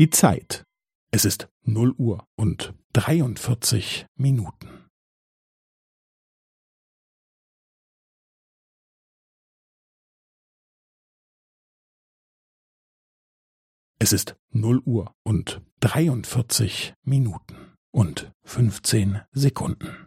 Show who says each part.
Speaker 1: die Zeit. Es ist null Uhr und dreiundvierzig Minuten. Es ist null Uhr und dreiundvierzig Minuten und fünfzehn Sekunden.